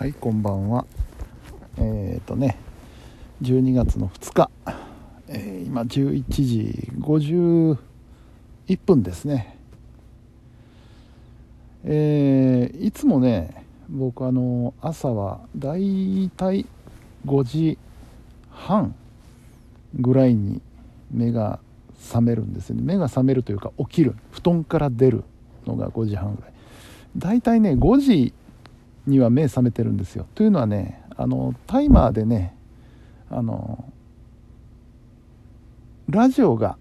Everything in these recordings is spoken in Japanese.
はいこんばんは。えっ、ー、とね12月の2日、えー、今11時51分ですね。えー、いつもね僕あの朝はだいたい5時半ぐらいに目が覚めるんですよね。目が覚めるというか起きる。布団から出るのが5時半ぐらい。だいたいね5時には目覚めてるんですよ。というのはねあのタイマーでねあのラジオが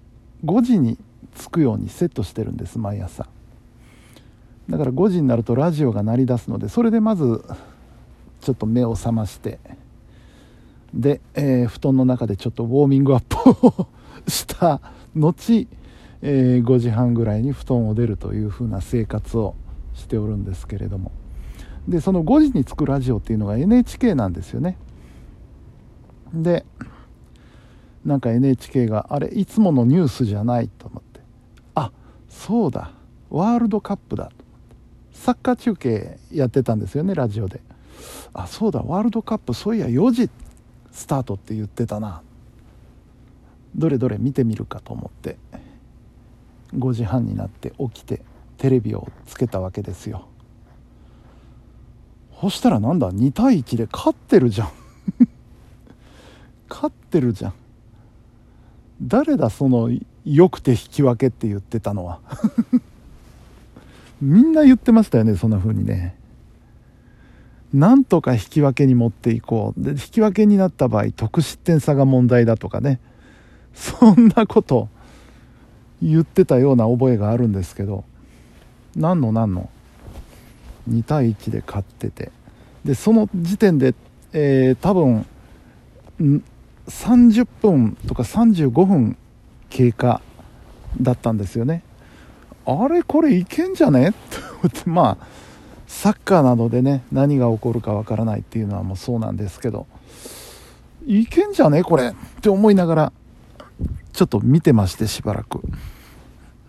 5時につくようにセットしてるんです毎朝。だから5時になるとラジオが鳴り出すのでそれでまずちょっと目を覚ましてで、えー、布団の中でちょっとウォーミングアップを した後、えー、5時半ぐらいに布団を出るというふうな生活をしておるんですけれども。でその5時に着くラジオっていうのが NHK なんですよね。でなんか NHK があれいつものニュースじゃないと思って。あそうだ。ワールドカップだ。と思ってサッカー中継やってたんですよねラジオで。あそうだ。ワールドカップそういや4時スタートって言ってたな。どれどれ見てみるかと思って。5時半になって起きてテレビをつけたわけですよ。そしたらなんだ？2対1で勝ってるじゃん。勝ってるじゃん。誰だそのよくて引き分けって言ってたのは？みんな言ってましたよねそんな風にね。なんとか引き分けに持っていこう。で引き分けになった場合得失点差が問題だとかね。そんなこと言ってたような覚えがあるんですけど。何の何の？2対1で勝ってて。でその時点で、えー、多分30分とか35分経過だったんですよね。あれこれいけんじゃね？ってまあサッカーなどでね何が起こるかわからないっていうのはもうそうなんですけど。いけんじゃね？これって思いながらちょっと見てましてしばらく。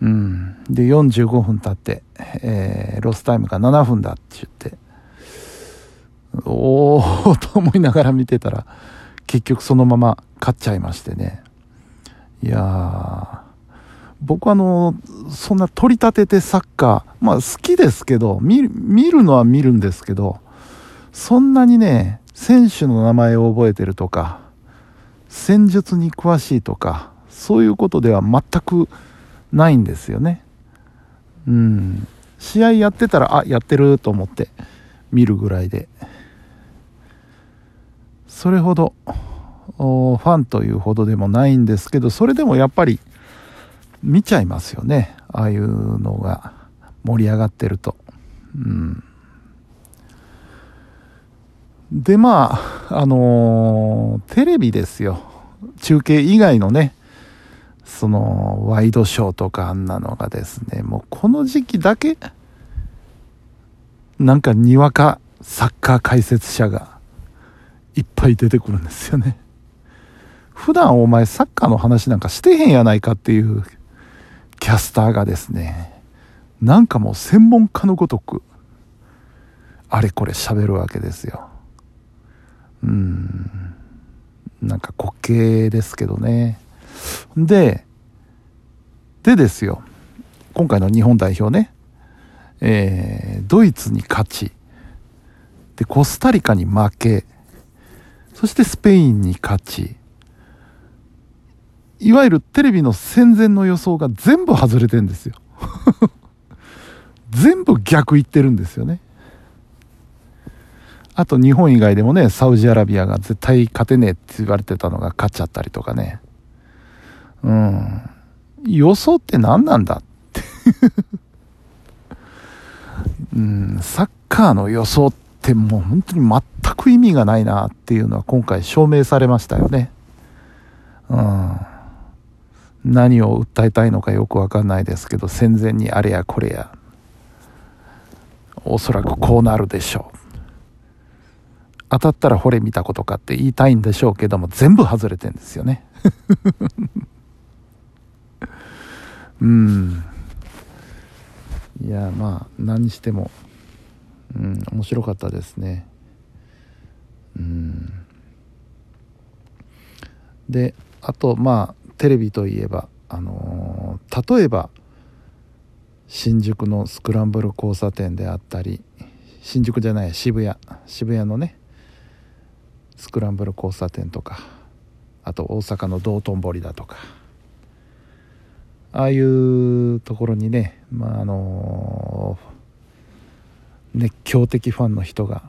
うん。で45分経って、えー、ロスタイムが7分だって言っておおと思いながら見てたら結局そのまま勝っちゃいましてね。いやー僕あのそんな取り立ててサッカーまあ好きですけど見るのは見るんですけどそんなにね選手の名前を覚えてるとか戦術に詳しいとかそういうことでは全くないんですよね。うん。試合やってたらあやってると思って見るぐらいで。それほどファンというほどでもないんですけどそれでもやっぱり見ちゃいますよね。ああいうのが盛り上がってると。うん。でまああのー、テレビですよ。中継以外のねそのワイドショーとかあんなのがですねもうこの時期だけなんかにわかサッカー解説者がいっぱい出てくるんですよね。普段お前サッカーの話なんかしてへんやないかっていうキャスターがですね、なんかもう専門家のごとく、あれこれ喋るわけですよ。うん。なんか滑稽ですけどね。で、でですよ、今回の日本代表ね、えー、ドイツに勝ち、で、コスタリカに負け、そしてスペインに勝ち、いわゆるテレビの戦前の予想が全部外れてんですよ。全部逆言ってるんですよね。あと日本以外でもね、サウジアラビアが絶対勝てねえって言われてたのが勝っちゃったりとかね。うん。予想って何なんだってうん、サッカーの予想ってもう本当に全く意味がないなっていうのは今回証明されましたよね。うん。何を訴えたいのかよくわかんないですけど、戦前にあれやこれや。おそらくこうなるでしょう。当たったら惚れ見たことかって言いたいんでしょうけども、全部外れてんですよね。うん。いやまあ何にしても、うん、面白かったですね。うん。であとまあテレビといえばあのー、例えば新宿のスクランブル交差点であったり新宿じゃない渋谷。渋谷のねスクランブル交差点とかあと大阪の道頓堀だとか。ああいうところにねまああの熱狂的ファンの人が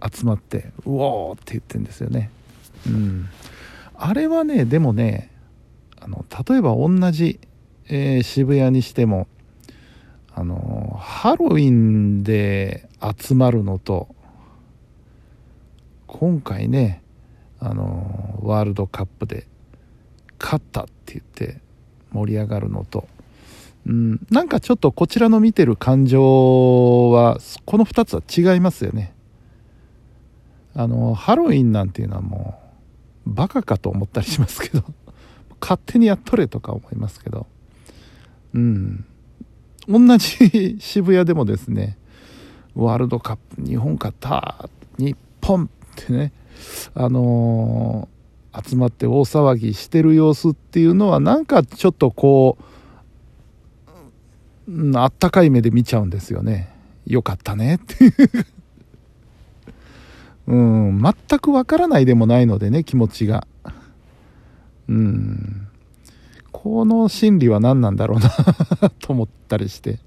集まって「うおー!」って言ってるんですよね。うん、あれはねでもねあの例えば同じ、えー、渋谷にしてもあのハロウィンで集まるのと今回ねあのワールドカップで勝ったって言って盛り上がるのと、うん、なんかちょっとこちらの見てる感情はこの2つは違いますよね。あのハロウィンなんていうのはもうバカかと思ったりしますけど。勝手にやっとれとか思いますけど。うん。同じ渋谷でもですねワールドカップ日本勝った日本ってねあの集まって大騒ぎしてる様子っていうのはなんかちょっとこう、あったかい目で見ちゃうんですよね。よかったねっていううん、全くわからないでもないのでね、気持ちが。うん。この心理は何なんだろうな と思ったりして。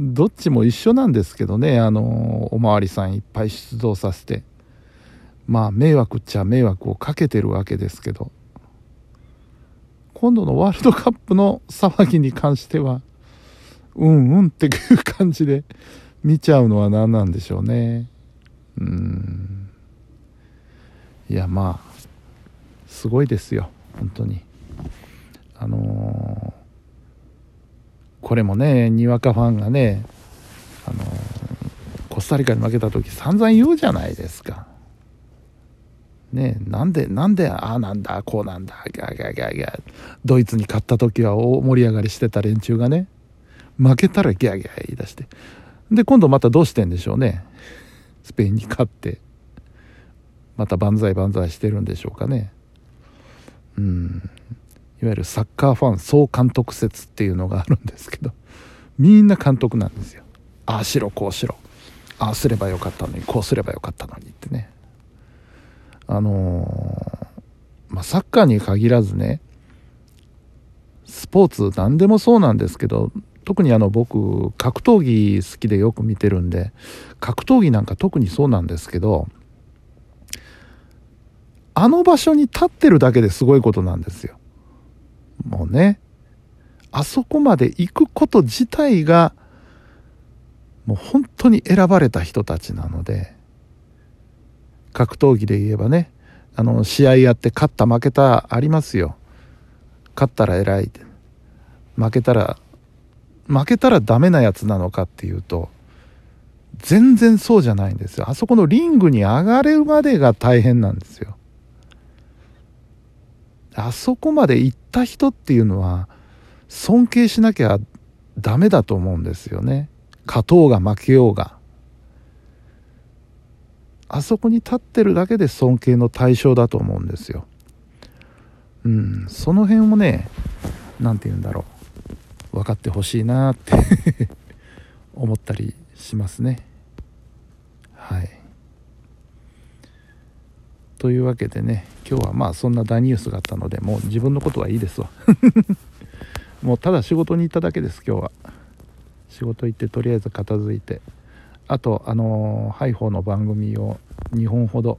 どっちも一緒なんですけどね、あの、おまわりさんいっぱい出動させて。まあ迷惑っちゃ迷惑をかけてるわけですけど今度のワールドカップの騒ぎに関してはうんうんっていう感じで見ちゃうのは何なんでしょうね。うん。いやまあすごいですよ。本当に。あのー、これもねにわかファンがねあのー、コスタリカに負けた時散々言うじゃないですか。ね、なんで、なんで、ああなんだ、こうなんだ、ギャーギャーギャーギャー。ドイツに勝った時は大盛り上がりしてた連中がね、負けたらギャーギャー言い出して。で、今度またどうしてんでしょうね。スペインに勝って、また万歳万歳してるんでしょうかね。うん。いわゆるサッカーファン総監督説っていうのがあるんですけど、みんな監督なんですよ。ああしろ、こうしろ。ああすればよかったのに、こうすればよかったのにってね。あのー、まあ、サッカーに限らずね、スポーツ何でもそうなんですけど、特にあの僕、格闘技好きでよく見てるんで、格闘技なんか特にそうなんですけど、あの場所に立ってるだけですごいことなんですよ。もうね、あそこまで行くこと自体が、もう本当に選ばれた人たちなので、格闘技で言えばねあの試合やって勝った負けたありますよ。勝ったら偉い。負けたら負けたらダメなやつなのかっていうと全然そうじゃないんですよ。あそこのリングに上がれるまでが大変なんですよ。あそこまで行った人っていうのは尊敬しなきゃダメだと思うんですよね。勝とうが負けようが。あそこに立ってるだけで尊敬の対象だと思うんですよ。うん、その辺をね、何て言うんだろう、分かってほしいなって 思ったりしますね。はい。というわけでね、今日はまあそんな大ニュースがあったので、もう自分のことはいいですわ。もうただ仕事に行っただけです、今日は。仕事行ってとりあえず片付いて。あとあのハイフォーの番組を2本ほど、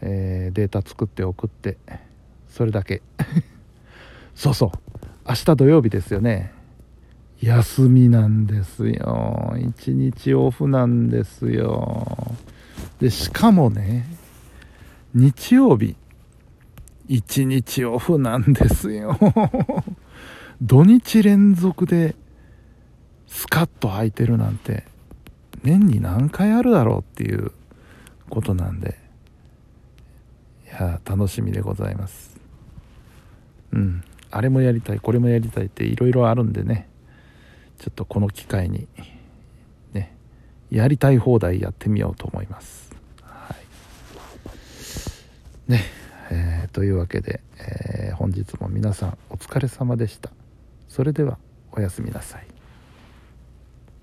えー、データ作って送ってそれだけ。そうそう。明日土曜日ですよね。休みなんですよ。一日オフなんですよ。でしかもね日曜日一日オフなんですよ。土日連続でスカッと空いてるなんて。年に何回あるだろうっていうことなんで。いや楽しみでございます。うん。あれもやりたいこれもやりたいっていろいろあるんでね。ちょっとこの機会にねやりたい放題やってみようと思います。はい。ねえー、というわけで、えー、本日も皆さんお疲れ様でした。それではおやすみなさい。